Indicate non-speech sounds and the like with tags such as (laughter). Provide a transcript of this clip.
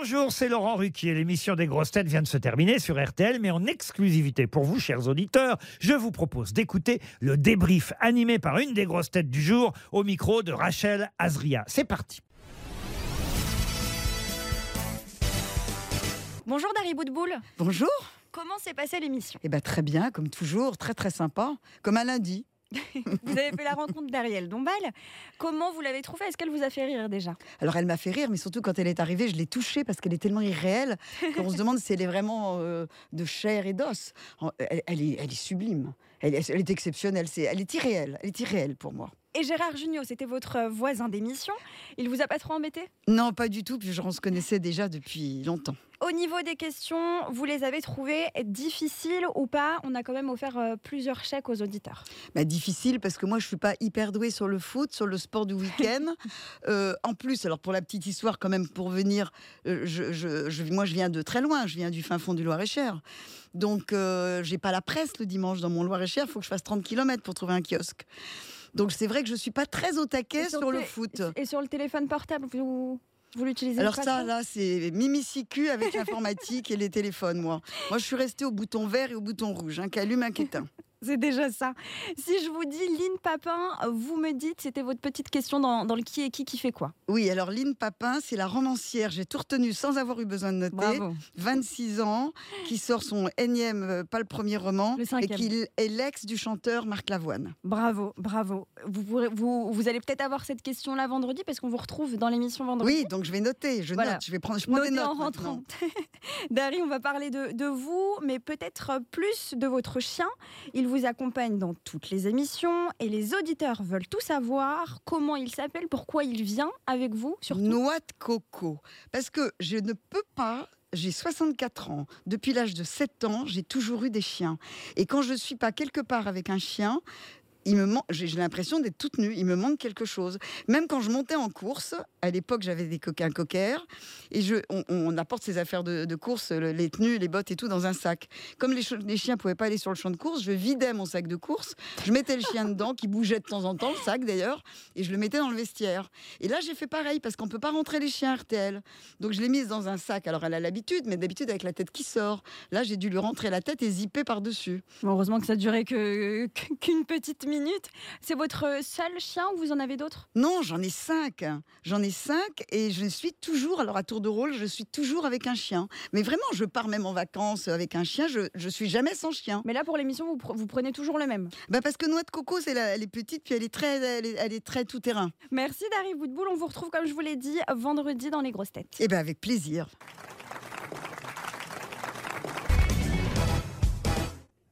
Bonjour, c'est Laurent Ruquier. L'émission des grosses têtes vient de se terminer sur RTL, mais en exclusivité pour vous, chers auditeurs, je vous propose d'écouter le débrief animé par une des grosses têtes du jour au micro de Rachel Azria. C'est parti. Bonjour Dari Boudboul. Bonjour. Comment s'est passée l'émission? Eh ben très bien, comme toujours, très très sympa, comme un lundi. (laughs) Vous avez fait la rencontre d'Ariel Dombal. Comment vous l'avez trouvée? Est-ce qu'elle vous a fait rire déjà? Alors elle m'a fait rire, mais surtout quand elle est arrivée, je l'ai touchée parce qu'elle est tellement irréelle qu'on se demande si elle est vraiment euh, de chair et d'os. Elle, est, sublime, elle, est- elle est exceptionnelle, elle est irréelle, elle est irréelle pour moi. Et Gérard Jugnot, c'était votre voisin d'émission. Il vous a pas trop embêté? Non, pas du tout, puis je- on se connaissait déjà depuis longtemps. Au niveau des questions, vous les avez trouvées difficiles ou pas? On a quand même offert euh, plusieurs chèques aux auditeurs. Bah, difficile parce que moi je suis pas hyper douée sur le foot, sur le sport du week-end. (laughs) Euh, en plus, alors pour la petite histoire quand même, pour venir, euh, je, je- je- moi je viens de très loin, je viens du fin fond du Loir-et-Cher. Donc euh, j'ai pas la presse le dimanche dans mon Loir-et-Cher, il faut que je fasse 30 km pour trouver un kiosque. Donc c'est vrai que je suis pas très au taquet Et sur le foot. Et sur le téléphone portable, vous, vous l'utilisez Alors ça, là, c'est mimicicu avec l'informatique et les téléphones, moi. Moi, je suis restée au bouton vert et au bouton rouge, un qui allume, un. C'est déjà ça. Si je vous dis Lynn Papin, vous me dites, c'était votre petite question dans, dans le qui est qui qui fait quoi. Oui, alors Lynn Papin, c'est la romancière, j'ai tout retenu sans avoir eu besoin de noter. 26 ans, qui sort son énième, euh, pas le premier roman, Le et qui est l'ex du chanteur Marc Lavoine. Bravo, bravo. Vous, pourrez- vous, vous allez peut-être avoir cette question-là vendredi parce qu'on vous retrouve dans l'émission vendredi. Oui, donc je vais noter, je Voilà. note, je vais prendre, je prends des notes en rentrant. (laughs) Dari, on va parler de, de vous, mais peut-être plus de votre chien. Il vous accompagne dans toutes les émissions et les auditeurs veulent tout savoir. Comment il s'appelle, pourquoi il vient avec vous, surtout. Noix de coco. Parce que je ne peux pas. J'ai 64 ans. Depuis l'âge de 7 ans, j'ai toujours eu des chiens. Et quand je ne suis pas quelque part avec un chien, il me man- j'ai l'impression d'être toute nue. Il me manque quelque chose. Même quand je montais en course, à l'époque, j'avais des coquins coquers. Et on, apporte ses affaires de, de course, le- les tenues, les bottes et tout, dans un sac. Comme les, les chiens pouvaient pas aller sur le champ de course, je vidais mon sac de course. Je mettais le chien dedans, qui bougeait de temps en temps, le sac d'ailleurs, et je le mettais dans le vestiaire. Et là, j'ai fait pareil, parce qu'on ne peut pas rentrer les chiens RTL. Donc je l'ai mise dans un sac. Alors elle a l'habitude, mais d'habitude avec la tête qui sort. Là, j'ai dû lui rentrer la tête et zipper par-dessus. Bon, heureusement que ça durait que qu'une petite C'est votre seul chien ou vous en avez d'autres? Non, j'en ai cinq. J'en ai cinq et je suis toujours, alors à tour de rôle, je suis toujours avec un chien. Mais vraiment, je pars même en vacances avec un chien, je, je suis jamais sans chien. Mais là, pour l'émission, vous, pre- vous prenez toujours le même. Bah parce que Noix de Coco, c'est elle est petite, puis elle est très, elle est, elle est très tout-terrain. Merci Dari Boudboul. On vous retrouve, comme je vous l'ai dit, vendredi dans les grosses têtes. Eh ben avec plaisir.